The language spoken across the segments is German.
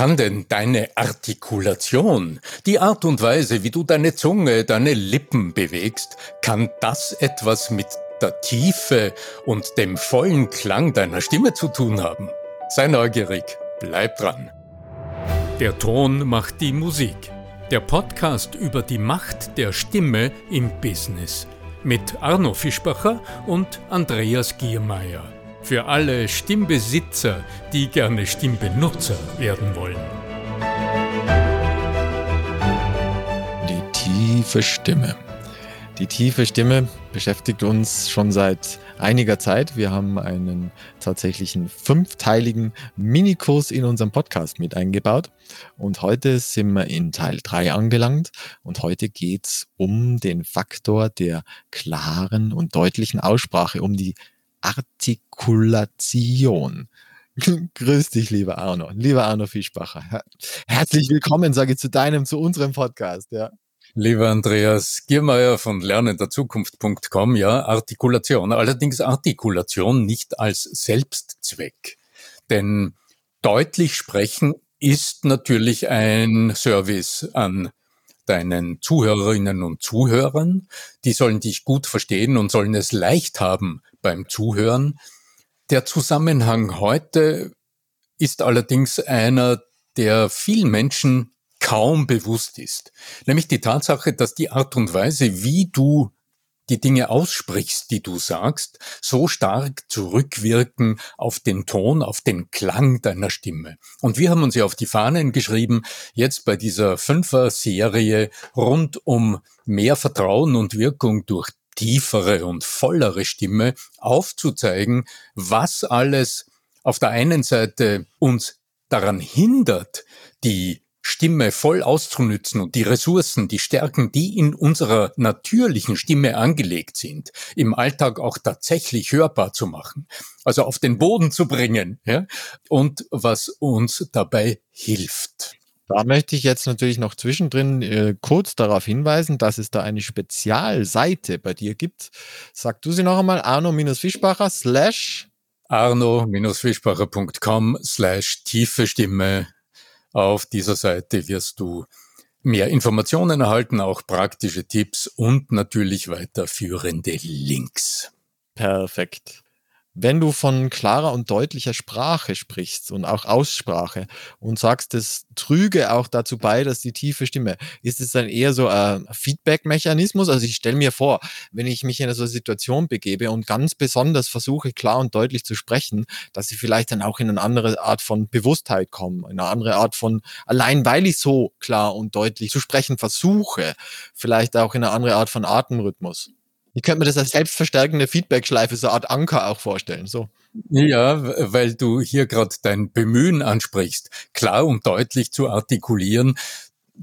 Kann denn deine Artikulation, die Art und Weise, wie du deine Zunge, deine Lippen bewegst, kann das etwas mit der Tiefe und dem vollen Klang deiner Stimme zu tun haben? Sei neugierig, bleib dran. Der Ton macht die Musik. Der Podcast über die Macht der Stimme im Business mit Arno Fischbacher und Andreas Giermeier. Für alle Stimmbesitzer, die gerne Stimmbenutzer werden wollen. Die tiefe Stimme. Die tiefe Stimme beschäftigt uns schon seit einiger Zeit. Wir haben einen tatsächlichen fünfteiligen Minikurs in unserem Podcast mit eingebaut. Und heute sind wir in Teil 3 angelangt. Und heute geht es um den Faktor der klaren und deutlichen Aussprache, um die Artikulation. Grüß dich, lieber Arno. Lieber Arno Fischbacher. Herzlich willkommen, sage ich zu deinem, zu unserem Podcast. Ja. Lieber Andreas Giermeier von lernenderzukunft.com, ja, Artikulation. Allerdings Artikulation nicht als Selbstzweck. Denn deutlich sprechen ist natürlich ein Service an deinen Zuhörerinnen und Zuhörern. Die sollen dich gut verstehen und sollen es leicht haben beim Zuhören. Der Zusammenhang heute ist allerdings einer, der vielen Menschen kaum bewusst ist. Nämlich die Tatsache, dass die Art und Weise, wie du die Dinge aussprichst, die du sagst, so stark zurückwirken auf den Ton, auf den Klang deiner Stimme. Und wir haben uns ja auf die Fahnen geschrieben, jetzt bei dieser Fünfer-Serie rund um mehr Vertrauen und Wirkung durch tiefere und vollere Stimme aufzuzeigen, was alles auf der einen Seite uns daran hindert, die Stimme voll auszunützen und die Ressourcen, die Stärken, die in unserer natürlichen Stimme angelegt sind, im Alltag auch tatsächlich hörbar zu machen, also auf den Boden zu bringen, ja, und was uns dabei hilft. Da möchte ich jetzt natürlich noch zwischendrin äh, kurz darauf hinweisen, dass es da eine Spezialseite bei dir gibt. Sag du sie noch einmal, arno-fischbacher slash arno-fischbacher.com slash tiefe Stimme auf dieser Seite wirst du mehr Informationen erhalten, auch praktische Tipps und natürlich weiterführende Links. Perfekt. Wenn du von klarer und deutlicher Sprache sprichst und auch Aussprache und sagst, es trüge auch dazu bei, dass die tiefe Stimme, ist es dann eher so ein Feedback-Mechanismus? Also ich stelle mir vor, wenn ich mich in so eine Situation begebe und ganz besonders versuche, klar und deutlich zu sprechen, dass ich vielleicht dann auch in eine andere Art von Bewusstheit komme, in eine andere Art von, allein weil ich so klar und deutlich zu sprechen versuche, vielleicht auch in eine andere Art von Atemrhythmus. Ich könnte mir das als selbstverstärkende Feedback-Schleife, so eine Art Anker auch vorstellen. So. Ja, weil du hier gerade dein Bemühen ansprichst, klar und deutlich zu artikulieren.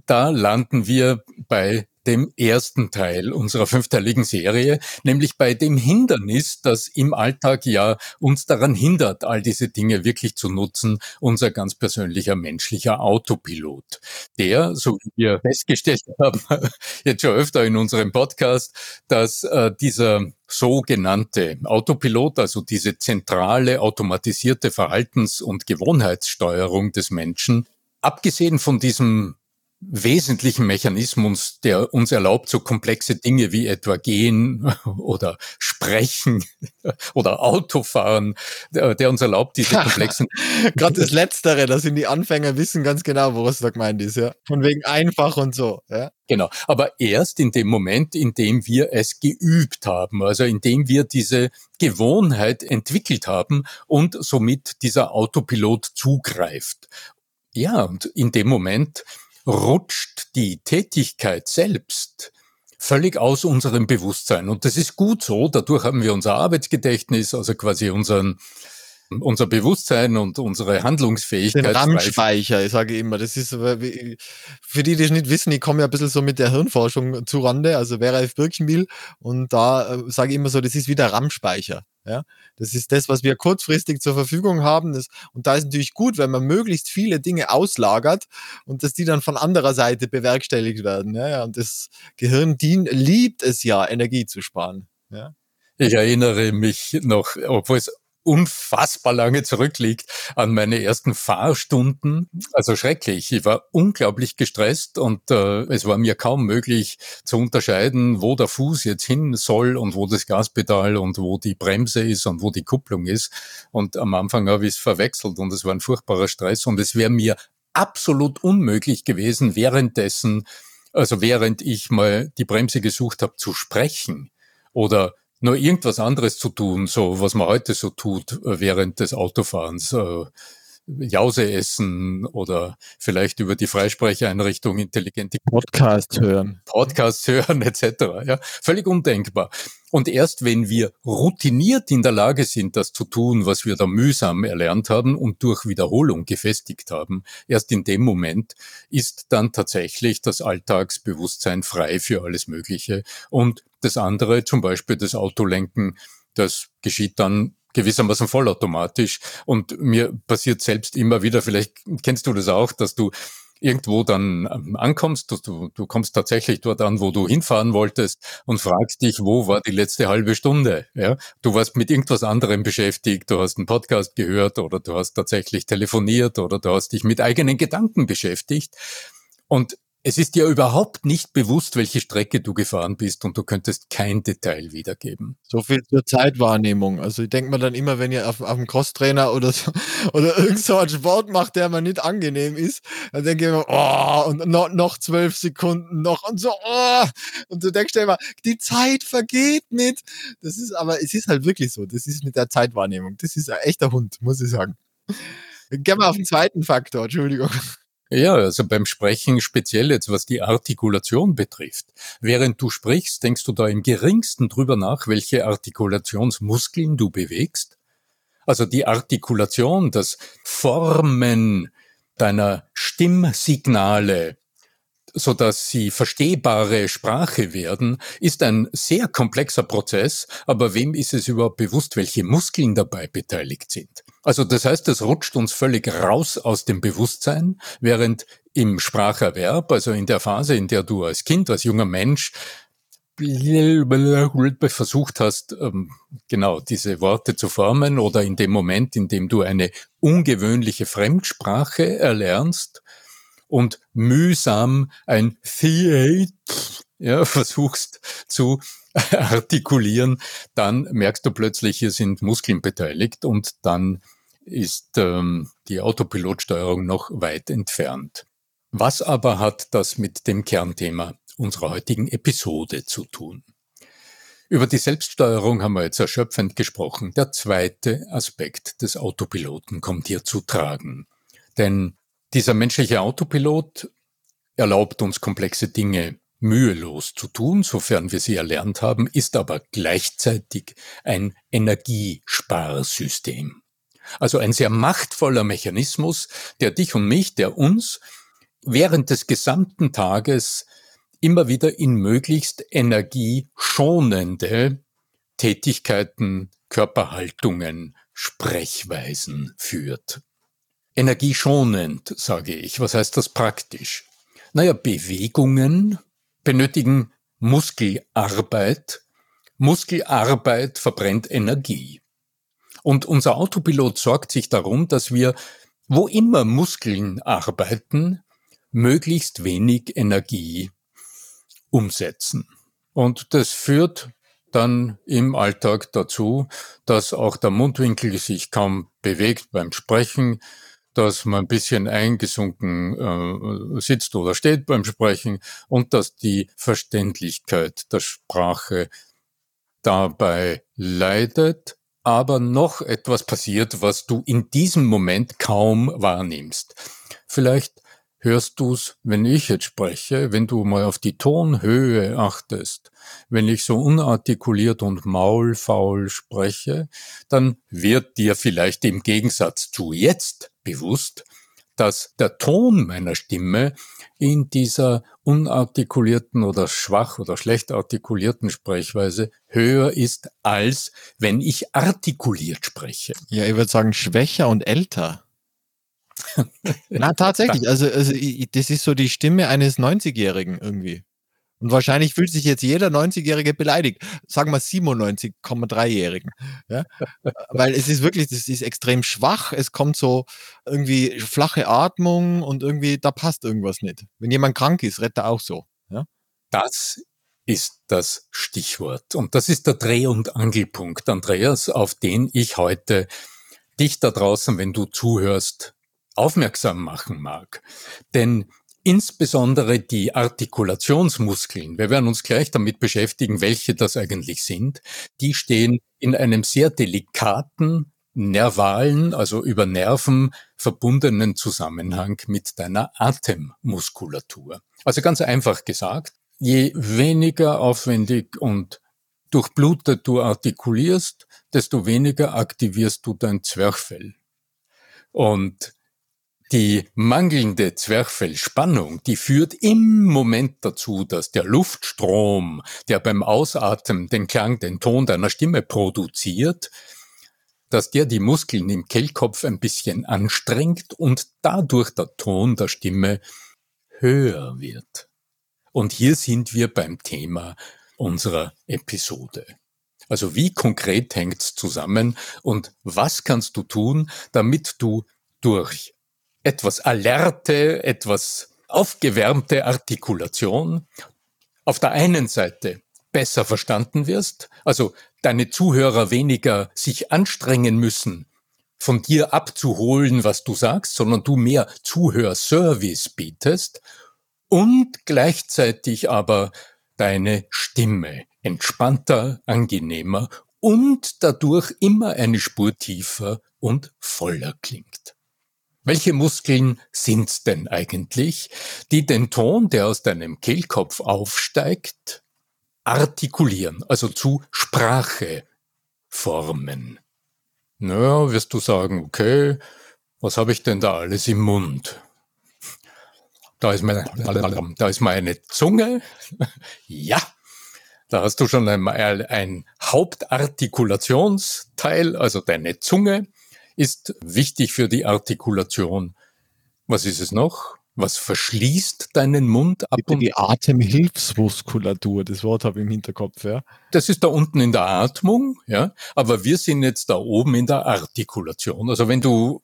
Da landen wir bei dem ersten Teil unserer fünfteiligen Serie, nämlich bei dem Hindernis, das im Alltag ja uns daran hindert, all diese Dinge wirklich zu nutzen, unser ganz persönlicher menschlicher Autopilot. Der, so wie wir festgestellt haben, jetzt schon öfter in unserem Podcast, dass äh, dieser sogenannte Autopilot, also diese zentrale automatisierte Verhaltens- und Gewohnheitssteuerung des Menschen, abgesehen von diesem wesentlichen Mechanismus, der uns erlaubt, so komplexe Dinge wie etwa gehen oder sprechen oder Autofahren, der uns erlaubt, diese komplexen. Gerade das Letztere, da sind die Anfänger wissen ganz genau, woraus da gemeint ist, ja. Von wegen einfach und so, ja. Genau. Aber erst in dem Moment, in dem wir es geübt haben, also in dem wir diese Gewohnheit entwickelt haben und somit dieser Autopilot zugreift. Ja, und in dem Moment rutscht die Tätigkeit selbst völlig aus unserem Bewusstsein. Und das ist gut so. Dadurch haben wir unser Arbeitsgedächtnis, also quasi unseren, unser Bewusstsein und unsere Handlungsfähigkeit. Den RAM-Speicher, ich sage immer. Das ist, für die, die es nicht wissen, ich komme ja ein bisschen so mit der Hirnforschung zu Rande, also wäre ich Birkenbiel. Und da äh, sage ich immer so, das ist wie der RAM-Speicher. Ja, das ist das, was wir kurzfristig zur Verfügung haben. Das, und da ist natürlich gut, wenn man möglichst viele Dinge auslagert und dass die dann von anderer Seite bewerkstelligt werden. Ja, und das Gehirn dient, liebt es ja, Energie zu sparen. Ja. Ich erinnere mich noch, obwohl es unfassbar lange zurückliegt, an meine ersten Fahrstunden. Also schrecklich. Ich war unglaublich gestresst und äh, es war mir kaum möglich zu unterscheiden, wo der Fuß jetzt hin soll und wo das Gaspedal und wo die Bremse ist und wo die Kupplung ist. Und am Anfang habe ich es verwechselt und es war ein furchtbarer Stress und es wäre mir absolut unmöglich gewesen, währenddessen, also während ich mal die Bremse gesucht habe, zu sprechen oder nur irgendwas anderes zu tun, so was man heute so tut äh, während des Autofahrens. Äh, Jause essen oder vielleicht über die Freisprecheinrichtung intelligente Podcast hören. Podcasts hören etc. Ja, völlig undenkbar. Und erst wenn wir routiniert in der Lage sind, das zu tun, was wir da mühsam erlernt haben und durch Wiederholung gefestigt haben, erst in dem Moment ist dann tatsächlich das Alltagsbewusstsein frei für alles Mögliche. Und das andere, zum Beispiel das Autolenken, das geschieht dann gewissermaßen vollautomatisch. Und mir passiert selbst immer wieder, vielleicht kennst du das auch, dass du irgendwo dann ähm, ankommst, du, du kommst tatsächlich dort an, wo du hinfahren wolltest und fragst dich, wo war die letzte halbe Stunde? Ja, du warst mit irgendwas anderem beschäftigt, du hast einen Podcast gehört oder du hast tatsächlich telefoniert oder du hast dich mit eigenen Gedanken beschäftigt. Und es ist dir überhaupt nicht bewusst, welche Strecke du gefahren bist und du könntest kein Detail wiedergeben. So viel zur Zeitwahrnehmung. Also ich denke mir dann immer, wenn ihr auf, auf einem Crosstrainer oder so, oder irgend so einen Sport macht, der mir nicht angenehm ist, dann denke ich mir, oh, und noch, noch zwölf Sekunden noch und so, oh, und du denkst dir immer, die Zeit vergeht nicht. Das ist aber, es ist halt wirklich so. Das ist mit der Zeitwahrnehmung. Das ist ein echter Hund, muss ich sagen. Gehen wir auf den zweiten Faktor, Entschuldigung. Ja, also beim Sprechen speziell jetzt, was die Artikulation betrifft. Während du sprichst, denkst du da im geringsten drüber nach, welche Artikulationsmuskeln du bewegst? Also die Artikulation, das Formen deiner Stimmsignale, so dass sie verstehbare Sprache werden, ist ein sehr komplexer Prozess. Aber wem ist es überhaupt bewusst, welche Muskeln dabei beteiligt sind? Also das heißt, es rutscht uns völlig raus aus dem Bewusstsein, während im Spracherwerb, also in der Phase, in der du als Kind, als junger Mensch versucht hast, ähm, genau diese Worte zu formen oder in dem Moment, in dem du eine ungewöhnliche Fremdsprache erlernst, und mühsam ein Theat ja, versuchst zu artikulieren, dann merkst du plötzlich, hier sind Muskeln beteiligt und dann ist ähm, die Autopilotsteuerung noch weit entfernt. Was aber hat das mit dem Kernthema unserer heutigen Episode zu tun? Über die Selbststeuerung haben wir jetzt erschöpfend gesprochen. Der zweite Aspekt des Autopiloten kommt hier zu tragen. Denn dieser menschliche Autopilot erlaubt uns komplexe Dinge mühelos zu tun, sofern wir sie erlernt haben, ist aber gleichzeitig ein Energiesparsystem. Also ein sehr machtvoller Mechanismus, der dich und mich, der uns während des gesamten Tages immer wieder in möglichst energieschonende Tätigkeiten, Körperhaltungen, Sprechweisen führt energieschonend, sage ich. Was heißt das praktisch? Naja, Bewegungen benötigen Muskelarbeit. Muskelarbeit verbrennt Energie. Und unser Autopilot sorgt sich darum, dass wir, wo immer Muskeln arbeiten, möglichst wenig Energie umsetzen. Und das führt dann im Alltag dazu, dass auch der Mundwinkel sich kaum bewegt beim Sprechen, dass man ein bisschen eingesunken äh, sitzt oder steht beim Sprechen und dass die Verständlichkeit der Sprache dabei leidet, aber noch etwas passiert, was du in diesem Moment kaum wahrnimmst. Vielleicht hörst du's, wenn ich jetzt spreche, wenn du mal auf die Tonhöhe achtest, wenn ich so unartikuliert und maulfaul spreche, dann wird dir vielleicht im Gegensatz zu jetzt bewusst, dass der Ton meiner Stimme in dieser unartikulierten oder schwach oder schlecht artikulierten Sprechweise höher ist, als wenn ich artikuliert spreche. Ja, ich würde sagen schwächer und älter. Na, tatsächlich. Also, also das ist so die Stimme eines 90-Jährigen irgendwie. Und wahrscheinlich fühlt sich jetzt jeder 90-Jährige beleidigt. Sagen wir 97,3-Jährigen. Ja? Weil es ist wirklich, das ist extrem schwach. Es kommt so irgendwie flache Atmung und irgendwie, da passt irgendwas nicht. Wenn jemand krank ist, rettet er auch so. Ja? Das ist das Stichwort. Und das ist der Dreh- und Angelpunkt, Andreas, auf den ich heute dich da draußen, wenn du zuhörst, aufmerksam machen mag. Denn insbesondere die Artikulationsmuskeln, wir werden uns gleich damit beschäftigen, welche das eigentlich sind, die stehen in einem sehr delikaten, nervalen, also über Nerven verbundenen Zusammenhang mit deiner Atemmuskulatur. Also ganz einfach gesagt, je weniger aufwendig und durchblutet du artikulierst, desto weniger aktivierst du dein Zwerchfell. Und die mangelnde Zwerchfellspannung, die führt im Moment dazu, dass der Luftstrom, der beim Ausatmen den Klang, den Ton deiner Stimme produziert, dass der die Muskeln im Kehlkopf ein bisschen anstrengt und dadurch der Ton der Stimme höher wird. Und hier sind wir beim Thema unserer Episode. Also wie konkret hängt's zusammen und was kannst du tun, damit du durch etwas alerte, etwas aufgewärmte Artikulation auf der einen Seite besser verstanden wirst, also deine Zuhörer weniger sich anstrengen müssen, von dir abzuholen, was du sagst, sondern du mehr Zuhörservice bietest und gleichzeitig aber deine Stimme entspannter, angenehmer und dadurch immer eine Spur tiefer und voller klingt. Welche Muskeln sind's denn eigentlich, die den Ton, der aus deinem Kehlkopf aufsteigt, artikulieren, also zu Sprache formen? Naja, wirst du sagen, okay, was habe ich denn da alles im Mund? Da ist meine, da ist meine Zunge. ja, da hast du schon einmal ein Hauptartikulationsteil, also deine Zunge ist wichtig für die Artikulation. Was ist es noch? Was verschließt deinen Mund ab? Und die Atemhilfsmuskulatur, das Wort habe ich im Hinterkopf, ja. Das ist da unten in der Atmung, ja. Aber wir sind jetzt da oben in der Artikulation. Also wenn du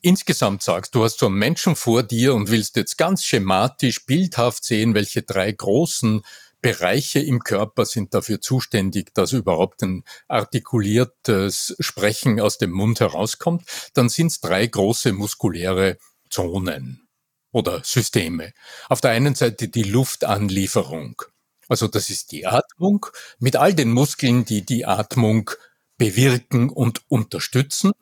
insgesamt sagst, du hast so einen Menschen vor dir und willst jetzt ganz schematisch, bildhaft sehen, welche drei großen Bereiche im Körper sind dafür zuständig, dass überhaupt ein artikuliertes Sprechen aus dem Mund herauskommt, dann sind es drei große muskuläre Zonen oder Systeme. Auf der einen Seite die Luftanlieferung. Also das ist die Atmung mit all den Muskeln, die die Atmung bewirken und unterstützen.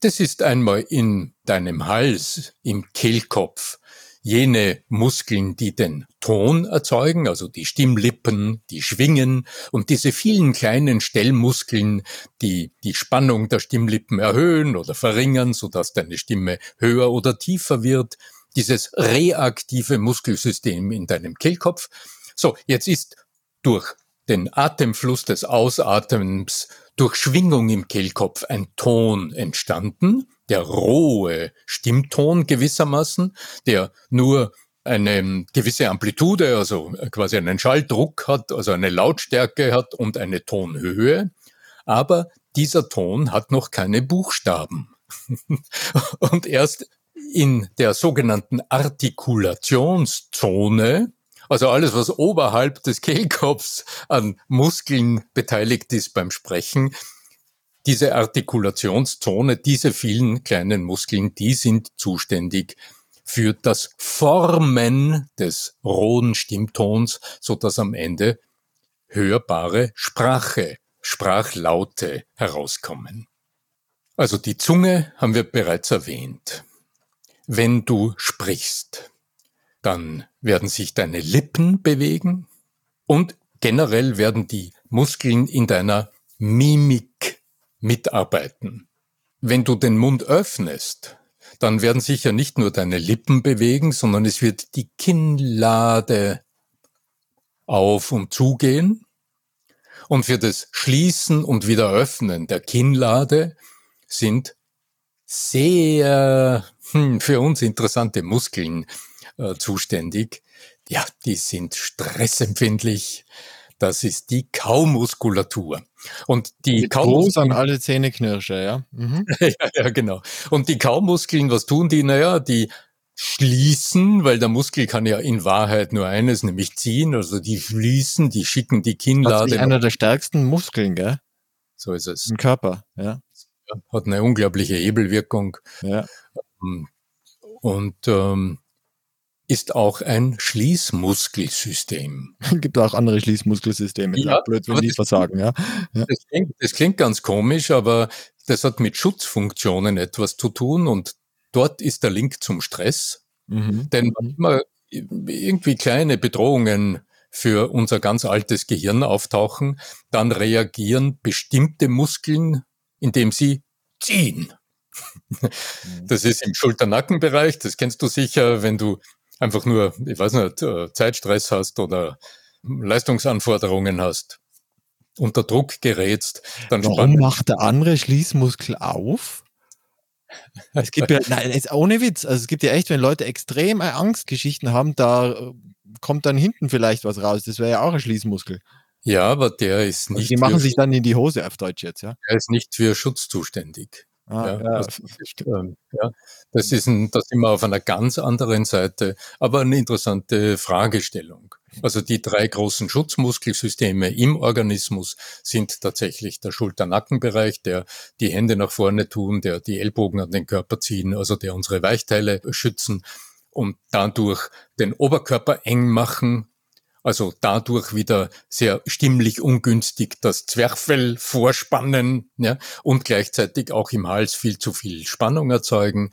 Das ist einmal in deinem Hals, im Kehlkopf, jene Muskeln, die den Ton erzeugen, also die Stimmlippen, die Schwingen und diese vielen kleinen Stellmuskeln, die die Spannung der Stimmlippen erhöhen oder verringern, sodass deine Stimme höher oder tiefer wird. Dieses reaktive Muskelsystem in deinem Kehlkopf. So, jetzt ist durch den Atemfluss des Ausatems durch Schwingung im Kehlkopf ein Ton entstanden, der rohe Stimmton gewissermaßen, der nur eine gewisse Amplitude, also quasi einen Schalldruck hat, also eine Lautstärke hat und eine Tonhöhe. Aber dieser Ton hat noch keine Buchstaben. und erst in der sogenannten Artikulationszone, also alles, was oberhalb des Kehlkopfs an Muskeln beteiligt ist beim Sprechen, diese Artikulationszone, diese vielen kleinen Muskeln, die sind zuständig für das Formen des rohen Stimmtons, so dass am Ende hörbare Sprache, Sprachlaute herauskommen. Also die Zunge haben wir bereits erwähnt. Wenn du sprichst, dann werden sich deine Lippen bewegen und generell werden die Muskeln in deiner Mimik mitarbeiten. Wenn du den Mund öffnest, dann werden sicher nicht nur deine Lippen bewegen, sondern es wird die Kinnlade auf und zugehen. Und für das Schließen und Wiederöffnen der Kinnlade sind sehr hm, für uns interessante Muskeln äh, zuständig. Ja, die sind stressempfindlich. Das ist die Kaumuskulatur. Und die Kaumuskeln. an alle Zähneknirsche, ja? Mhm. ja? Ja, genau. Und die Kaumuskeln, was tun die? Naja, die schließen, weil der Muskel kann ja in Wahrheit nur eines, nämlich ziehen. Also die schließen, die schicken die Kinnlade. Das ist einer der stärksten Muskeln, gell? So ist es. Im Körper, ja. Hat eine unglaubliche Hebelwirkung. Ja. Ähm, und ähm, ist auch ein Schließmuskelsystem. Gibt auch andere Schließmuskelsysteme. Ja, blöd, wenn die versagen, ja. ja. Das, klingt, das klingt ganz komisch, aber das hat mit Schutzfunktionen etwas zu tun und dort ist der Link zum Stress. Mhm. Denn wenn immer irgendwie kleine Bedrohungen für unser ganz altes Gehirn auftauchen, dann reagieren bestimmte Muskeln, indem sie ziehen. Mhm. Das ist im Schulternackenbereich, das kennst du sicher, wenn du einfach nur, ich weiß nicht, äh, Zeitstress hast oder Leistungsanforderungen hast, unter Druck gerätst, dann Warum macht der andere Schließmuskel auf? Es gibt ja, nein, ohne Witz, also es gibt ja echt, wenn Leute extrem Angstgeschichten haben, da äh, kommt dann hinten vielleicht was raus. Das wäre ja auch ein Schließmuskel. Ja, aber der ist also nicht. Also die machen sich dann in die Hose auf Deutsch jetzt, ja? Er ist nicht für Schutz zuständig. Ah, ja, ja. Das, ähm, ja, das ist ein, das immer auf einer ganz anderen Seite, aber eine interessante Fragestellung. Also die drei großen Schutzmuskelsysteme im Organismus sind tatsächlich der Schulter-Nackenbereich, der die Hände nach vorne tun, der die Ellbogen an den Körper ziehen, also der unsere Weichteile schützen und dadurch den Oberkörper eng machen, also dadurch wieder sehr stimmlich ungünstig das Zwerchfell vorspannen ja, und gleichzeitig auch im Hals viel zu viel Spannung erzeugen.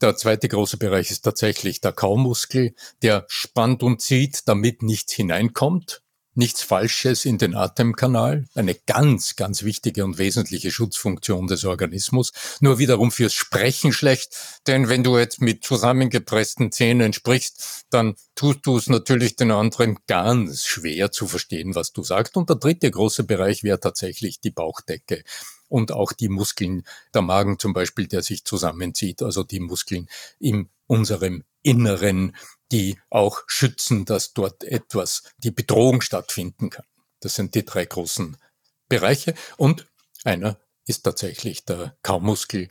Der zweite große Bereich ist tatsächlich der Kaumuskel, der spannt und zieht, damit nichts hineinkommt nichts Falsches in den Atemkanal, eine ganz, ganz wichtige und wesentliche Schutzfunktion des Organismus, nur wiederum fürs Sprechen schlecht, denn wenn du jetzt mit zusammengepressten Zähnen sprichst, dann tust du es natürlich den anderen ganz schwer zu verstehen, was du sagst. Und der dritte große Bereich wäre tatsächlich die Bauchdecke und auch die Muskeln, der Magen zum Beispiel, der sich zusammenzieht, also die Muskeln in unserem Inneren, die auch schützen, dass dort etwas, die Bedrohung stattfinden kann. Das sind die drei großen Bereiche. Und einer ist tatsächlich der Kaumuskel,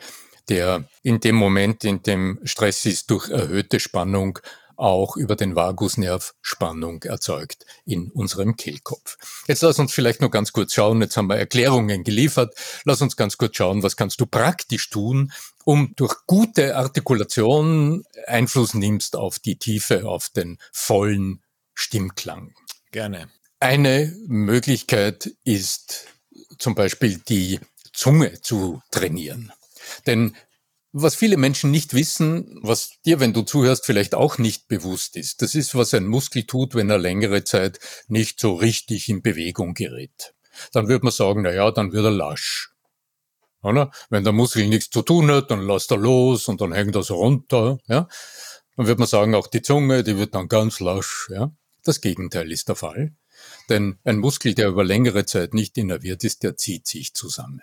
der in dem Moment, in dem Stress ist, durch erhöhte Spannung auch über den Vagusnerv Spannung erzeugt in unserem Kehlkopf. Jetzt lass uns vielleicht noch ganz kurz schauen, jetzt haben wir Erklärungen geliefert, lass uns ganz kurz schauen, was kannst du praktisch tun, um durch gute Artikulation Einfluss nimmst auf die Tiefe, auf den vollen Stimmklang. Gerne. Eine Möglichkeit ist zum Beispiel die Zunge zu trainieren. Denn was viele Menschen nicht wissen, was dir, wenn du zuhörst, vielleicht auch nicht bewusst ist, das ist, was ein Muskel tut, wenn er längere Zeit nicht so richtig in Bewegung gerät. Dann würde man sagen, na ja, dann wird er lasch. Oder? Wenn der Muskel nichts zu tun hat, dann lässt er los und dann hängt er so runter. Ja? Dann würde man sagen, auch die Zunge, die wird dann ganz lasch. Ja? Das Gegenteil ist der Fall. Denn ein Muskel, der über längere Zeit nicht innerviert ist, der zieht sich zusammen.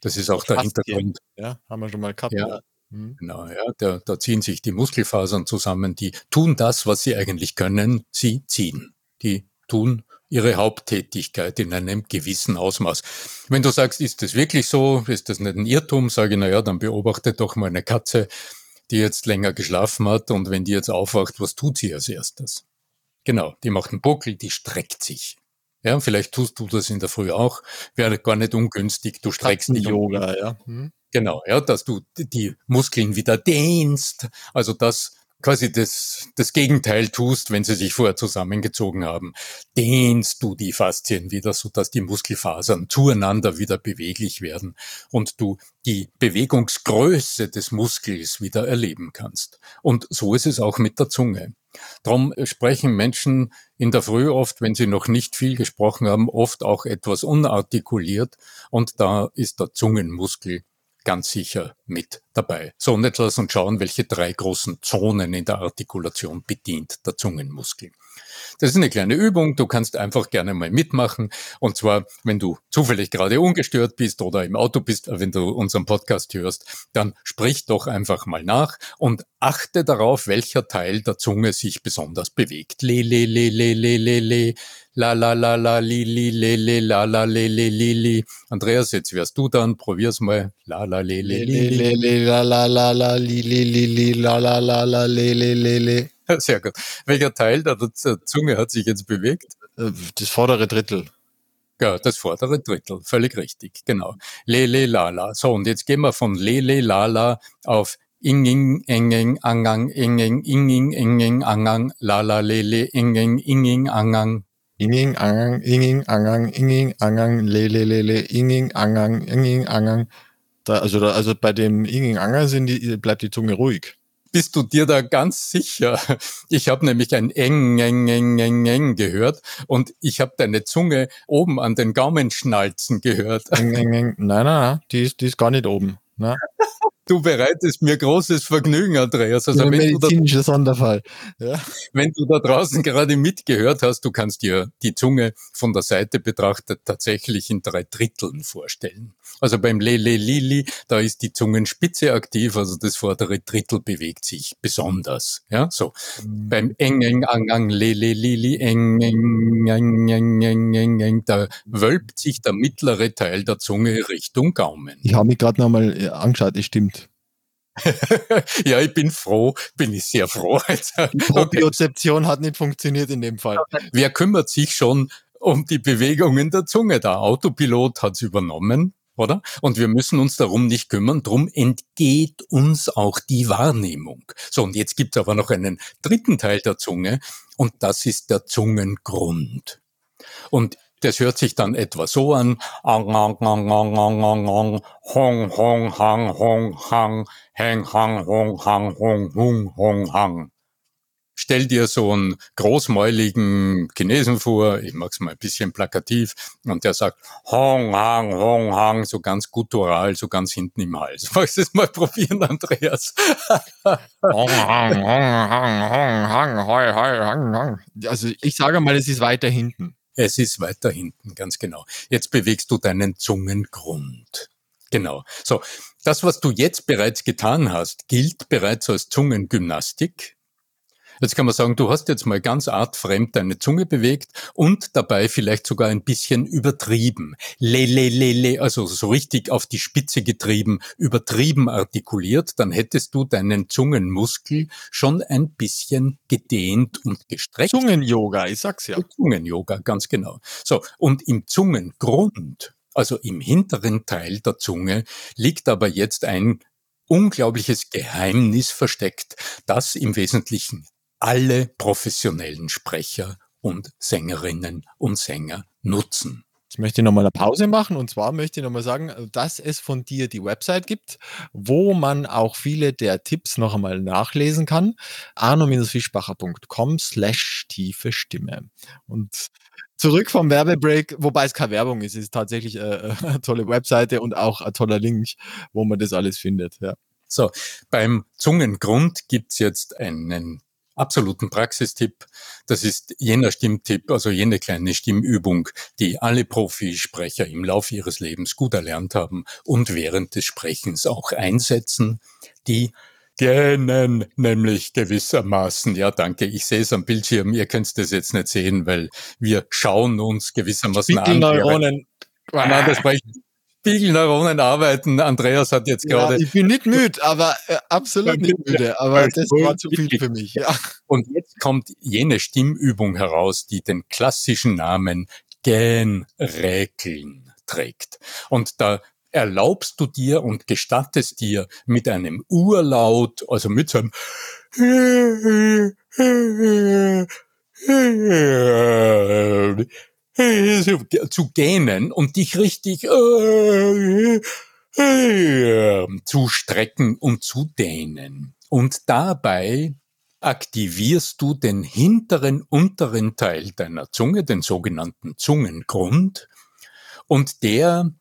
Das ist auch der Hintergrund. Ja, haben wir schon mal gehabt. Ja, mhm. Genau, ja, da, da ziehen sich die Muskelfasern zusammen, die tun das, was sie eigentlich können, sie ziehen. Die tun ihre Haupttätigkeit in einem gewissen Ausmaß. Wenn du sagst, ist das wirklich so, ist das nicht ein Irrtum, sage ich, na ja, dann beobachte doch mal eine Katze, die jetzt länger geschlafen hat und wenn die jetzt aufwacht, was tut sie als erstes? Genau, die macht einen Buckel, die streckt sich. Ja, vielleicht tust du das in der Früh auch. Wäre gar nicht ungünstig. Du streckst dich. Yoga, ja. Hm. Genau, ja, dass du die Muskeln wieder dehnst. Also das quasi das, das Gegenteil tust, wenn sie sich vorher zusammengezogen haben. Dehnst du die Faszien wieder, so dass die Muskelfasern zueinander wieder beweglich werden und du die Bewegungsgröße des Muskels wieder erleben kannst. Und so ist es auch mit der Zunge. Darum sprechen Menschen in der Früh oft, wenn sie noch nicht viel gesprochen haben, oft auch etwas unartikuliert und da ist der Zungenmuskel ganz sicher mit dabei. So, und jetzt lass uns schauen, welche drei großen Zonen in der Artikulation bedient der Zungenmuskel. Das ist eine kleine Übung, du kannst einfach gerne mal mitmachen. Und zwar, wenn du zufällig gerade ungestört bist oder im Auto bist, wenn du unseren Podcast hörst, dann sprich doch einfach mal nach und achte darauf, welcher Teil der Zunge sich besonders bewegt. Le, le, le, le, le, le, le, la, la, la, la, li, li, le, le, la, la, le, le, li, li. Andreas, jetzt wärst du dann, probier's mal. La, la, le, le, li, li, li, la, la, la, la, li, li, li, li, la, la, la, la, le, le, le, le. Sehr gut. Welcher Teil der Zunge hat sich jetzt bewegt? Das vordere Drittel. Ja, das vordere Drittel, völlig richtig, genau. Lele Lala. So, und jetzt gehen wir von Lele Lala auf Inging, Engeng, Angang, Engeng, Inging, Engeng, Angang, Lala, Lele, Engeng, Inging, Angang. Inging, Angang, Inging, Angang, Inging, Angang, Lele, Lele, Inging, Angang, Inging, Angang. Da, also, da, also bei dem Inging, Angang sind die, bleibt die Zunge ruhig bist du dir da ganz sicher? Ich habe nämlich ein eng, eng, eng, eng, eng gehört und ich habe deine Zunge oben an den Gaumenschnalzen gehört. Eng, eng, eng. Nein, nein, die ist, die ist gar nicht oben. Nein. Du bereitest mir großes Vergnügen, Andreas. Also, wenn medizinischer Sonderfall. Ja. Wenn du da draußen gerade mitgehört hast, du kannst dir die Zunge von der Seite betrachtet tatsächlich in drei Dritteln vorstellen. Also beim Lele Lili, da ist die Zungenspitze aktiv, also das vordere Drittel bewegt sich besonders. Ja, so. Mhm. Beim Eng Eng Ang Ang Lele Lili Eng Eng Eng Eng Eng Eng Eng, da wölbt sich der mittlere Teil der Zunge Richtung Gaumen. Ich habe mich gerade nochmal äh, angeschaut, es stimmt. ja, ich bin froh, bin ich sehr froh. Die Propriozeption hat nicht funktioniert in dem Fall. Wer kümmert sich schon um die Bewegungen der Zunge? Der Autopilot hat es übernommen oder? Und wir müssen uns darum nicht kümmern, drum entgeht uns auch die Wahrnehmung. So, und jetzt gibt es aber noch einen dritten Teil der Zunge, und das ist der Zungengrund. Und das hört sich dann etwa so an. Ang, ang, ang, ang, ang, ang, ang, hong, hong, hang, hong, hang, heng, hang, hong, hang, hong, hung, hong, hang. Stell dir so einen großmäuligen Chinesen vor, ich mag's mal ein bisschen plakativ, und der sagt Hong, Hang, Hong, Hang, so ganz guttural, so ganz hinten im Hals. Magst du es mal probieren, Andreas? Hong, Hang, Hong, Hang, Hong, Hang, Hoi, Hoi, Hang, Hang. Also ich sage mal, es ist weiter hinten. Es ist weiter hinten, ganz genau. Jetzt bewegst du deinen Zungengrund. Genau. So, das, was du jetzt bereits getan hast, gilt bereits als Zungengymnastik. Jetzt kann man sagen, du hast jetzt mal ganz artfremd deine Zunge bewegt und dabei vielleicht sogar ein bisschen übertrieben. Le, le, le, le, also so richtig auf die Spitze getrieben, übertrieben artikuliert, dann hättest du deinen Zungenmuskel schon ein bisschen gedehnt und gestreckt. Zungen-Yoga, ich sag's ja. Zungen-Yoga, ganz genau. So, und im Zungengrund, also im hinteren Teil der Zunge, liegt aber jetzt ein unglaubliches Geheimnis versteckt, das im Wesentlichen alle professionellen Sprecher und Sängerinnen und Sänger nutzen. Jetzt möchte ich nochmal eine Pause machen und zwar möchte ich nochmal sagen, dass es von dir die Website gibt, wo man auch viele der Tipps noch einmal nachlesen kann. arno-fischbacher.com slash tiefe Stimme. Und zurück vom Werbebreak, wobei es keine Werbung ist, es ist tatsächlich eine, eine tolle Webseite und auch ein toller Link, wo man das alles findet. Ja. So, beim Zungengrund gibt's jetzt einen absoluten Praxistipp. Das ist jener Stimmtipp, also jene kleine Stimmübung, die alle Profisprecher im Laufe ihres Lebens gut erlernt haben und während des Sprechens auch einsetzen. Die gähnen nämlich gewissermaßen, ja danke, ich sehe es am Bildschirm, ihr könnt das jetzt nicht sehen, weil wir schauen uns gewissermaßen an. Neuronen. Nein, das sprechen Spiegelneuronen arbeiten. Andreas hat jetzt ja, gerade. Ich bin nicht müde, aber äh, absolut nicht müde. Aber das war zu viel für mich. Ja. Und jetzt kommt jene Stimmübung heraus, die den klassischen Namen Gähnräkeln trägt. Und da erlaubst du dir und gestattest dir mit einem Urlaut, also mit so einem zu gähnen und dich richtig äh, äh, zu strecken und zu dehnen. Und dabei aktivierst du den hinteren, unteren Teil deiner Zunge, den sogenannten Zungengrund, und der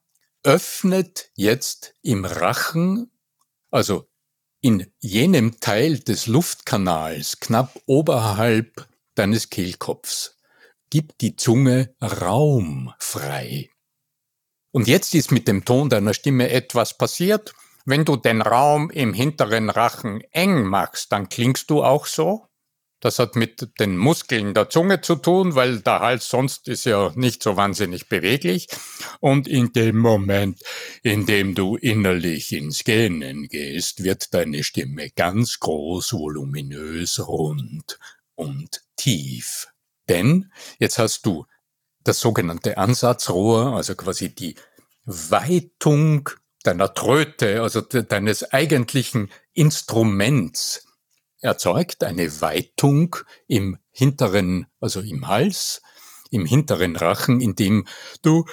öffnet jetzt im Rachen Also in jenem Teil des Luftkanals, knapp oberhalb deines Kehlkopfs, gibt die Zunge Raum frei. Und jetzt ist mit dem Ton deiner Stimme etwas passiert. Wenn du den Raum im hinteren Rachen eng machst, dann klingst du auch so. Das hat mit den Muskeln der Zunge zu tun, weil der Hals sonst ist ja nicht so wahnsinnig beweglich. Und in dem Moment, in dem du innerlich ins Gähnen gehst, wird deine Stimme ganz groß, voluminös, rund und tief. Denn jetzt hast du das sogenannte Ansatzrohr, also quasi die Weitung deiner Tröte, also deines eigentlichen Instruments erzeugt eine Weitung im hinteren, also im Hals, im hinteren Rachen, in dem du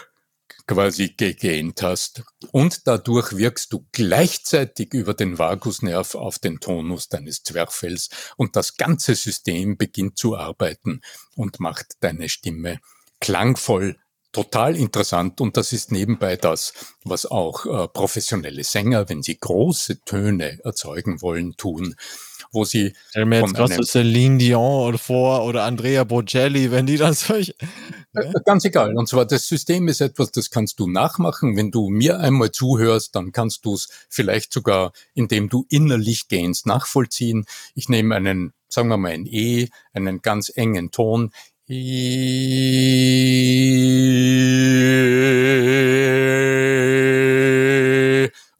quasi gegähnt hast. Und dadurch wirkst du gleichzeitig über den Vagusnerv auf den Tonus deines Zwerchfells und das ganze System beginnt zu arbeiten und macht deine Stimme klangvoll total interessant und das ist nebenbei das, was auch äh, professionelle Sänger, wenn sie große Töne erzeugen wollen, tun wo sie. Stell mir jetzt was Celine Dion oder vor oder Andrea Bocelli, wenn die dann solche. Ne? Ganz egal. Und zwar das System ist etwas, das kannst du nachmachen. Wenn du mir einmal zuhörst, dann kannst du es vielleicht sogar, indem du innerlich gehst, nachvollziehen. Ich nehme einen, sagen wir mal ein E, einen ganz engen Ton.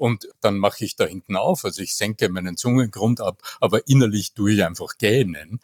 Und dann mache ich da hinten auf. Also ich senke meinen Zungengrund ab, aber innerlich tue ich einfach gähnen.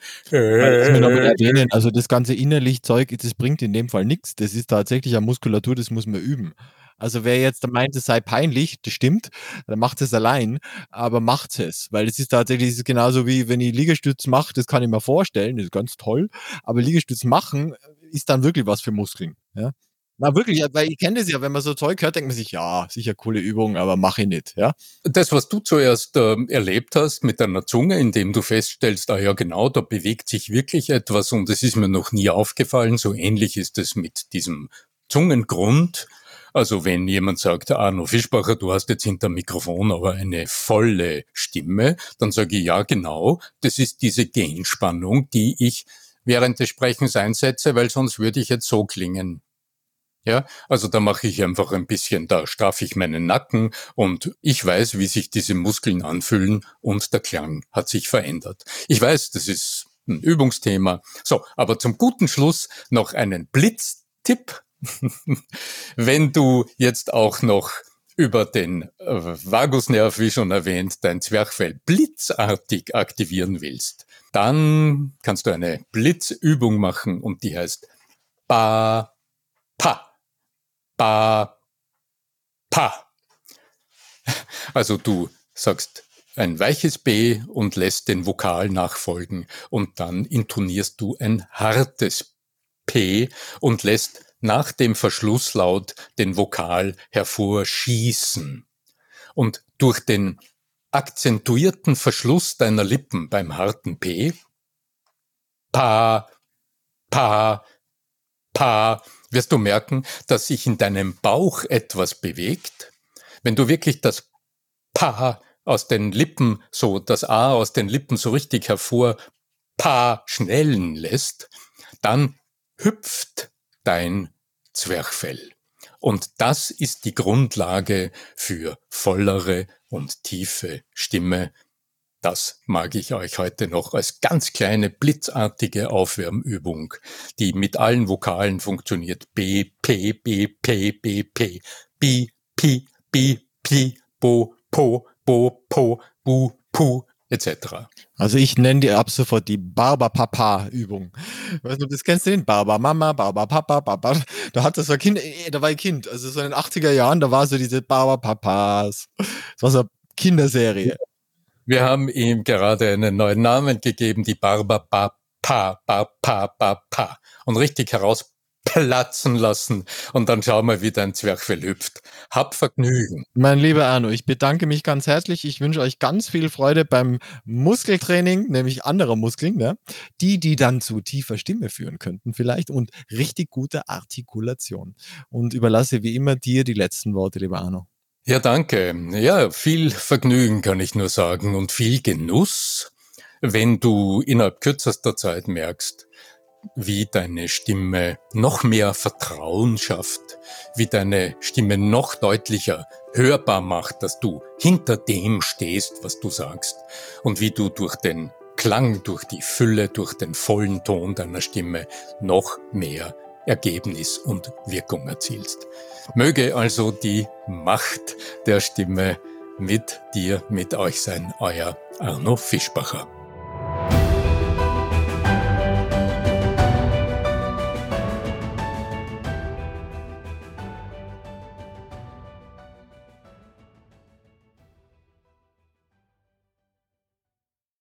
also das ganze innerlich Zeug, das bringt in dem Fall nichts. Das ist tatsächlich eine Muskulatur, das muss man üben. Also wer jetzt meint, es sei peinlich, das stimmt, dann macht es allein, aber macht es, weil es ist tatsächlich es ist genauso wie wenn ich Liegestütz mache, das kann ich mir vorstellen, das ist ganz toll, aber Liegestütz machen ist dann wirklich was für Muskeln, ja. Na wirklich, weil ich kenne das ja, wenn man so Zeug hört, denkt man sich, ja, sicher coole Übung, aber mache ich nicht, ja. Das, was du zuerst äh, erlebt hast mit deiner Zunge, indem du feststellst, ah ja genau, da bewegt sich wirklich etwas und es ist mir noch nie aufgefallen, so ähnlich ist es mit diesem Zungengrund. Also wenn jemand sagt, Arno Fischbacher, du hast jetzt hinter Mikrofon aber eine volle Stimme, dann sage ich, ja genau, das ist diese Genspannung, die ich während des Sprechens einsetze, weil sonst würde ich jetzt so klingen. Ja, also da mache ich einfach ein bisschen, da straffe ich meinen Nacken und ich weiß, wie sich diese Muskeln anfühlen und der Klang hat sich verändert. Ich weiß, das ist ein Übungsthema. So, aber zum guten Schluss noch einen Blitztipp. Wenn du jetzt auch noch über den äh, Vagusnerv, wie schon erwähnt, dein Zwerchfell blitzartig aktivieren willst, dann kannst du eine Blitzübung machen und die heißt Ba Pa ba, pa. Also du sagst ein weiches B und lässt den Vokal nachfolgen und dann intonierst du ein hartes P und lässt nach dem Verschlusslaut den Vokal hervorschießen. Und durch den akzentuierten Verschluss deiner Lippen beim harten P, pa, pa, pa, wirst du merken, dass sich in deinem Bauch etwas bewegt. Wenn du wirklich das Pa aus den Lippen, so das A aus den Lippen so richtig hervor Pa schnellen lässt, dann hüpft dein Zwerchfell. Und das ist die Grundlage für vollere und tiefe Stimme, das mag ich euch heute noch als ganz kleine blitzartige Aufwärmübung, die mit allen Vokalen funktioniert. B, P, B, P, B, P, B, P, B, P, Bo, Po, Bo, Po, Bu, Pu, etc. Also ich nenne die ab sofort die Barber-Papa-Übung. Weißt du, das kennst du den? Barber Mama, Barber. Da hat das ein Kind, äh, da war ein Kind, also so in den 80er Jahren, da war so diese Barber Papas. Das war so eine Kinderserie. Wir haben ihm gerade einen neuen Namen gegeben, die Barba Pa Pa Pa Pa Pa und richtig herausplatzen lassen und dann schauen wir, wie dein Zwerchfell hüpft. Hab Vergnügen. Mein lieber Arno, ich bedanke mich ganz herzlich. Ich wünsche euch ganz viel Freude beim Muskeltraining, nämlich anderer Muskeln, ne? die, die dann zu tiefer Stimme führen könnten vielleicht und richtig gute Artikulation. Und überlasse wie immer dir die letzten Worte, lieber Arno. Ja, danke. Ja, viel Vergnügen kann ich nur sagen und viel Genuss, wenn du innerhalb kürzester Zeit merkst, wie deine Stimme noch mehr Vertrauen schafft, wie deine Stimme noch deutlicher hörbar macht, dass du hinter dem stehst, was du sagst und wie du durch den Klang, durch die Fülle, durch den vollen Ton deiner Stimme noch mehr Ergebnis und Wirkung erzielst. Möge also die Macht der Stimme mit dir, mit euch sein, euer Arno Fischbacher.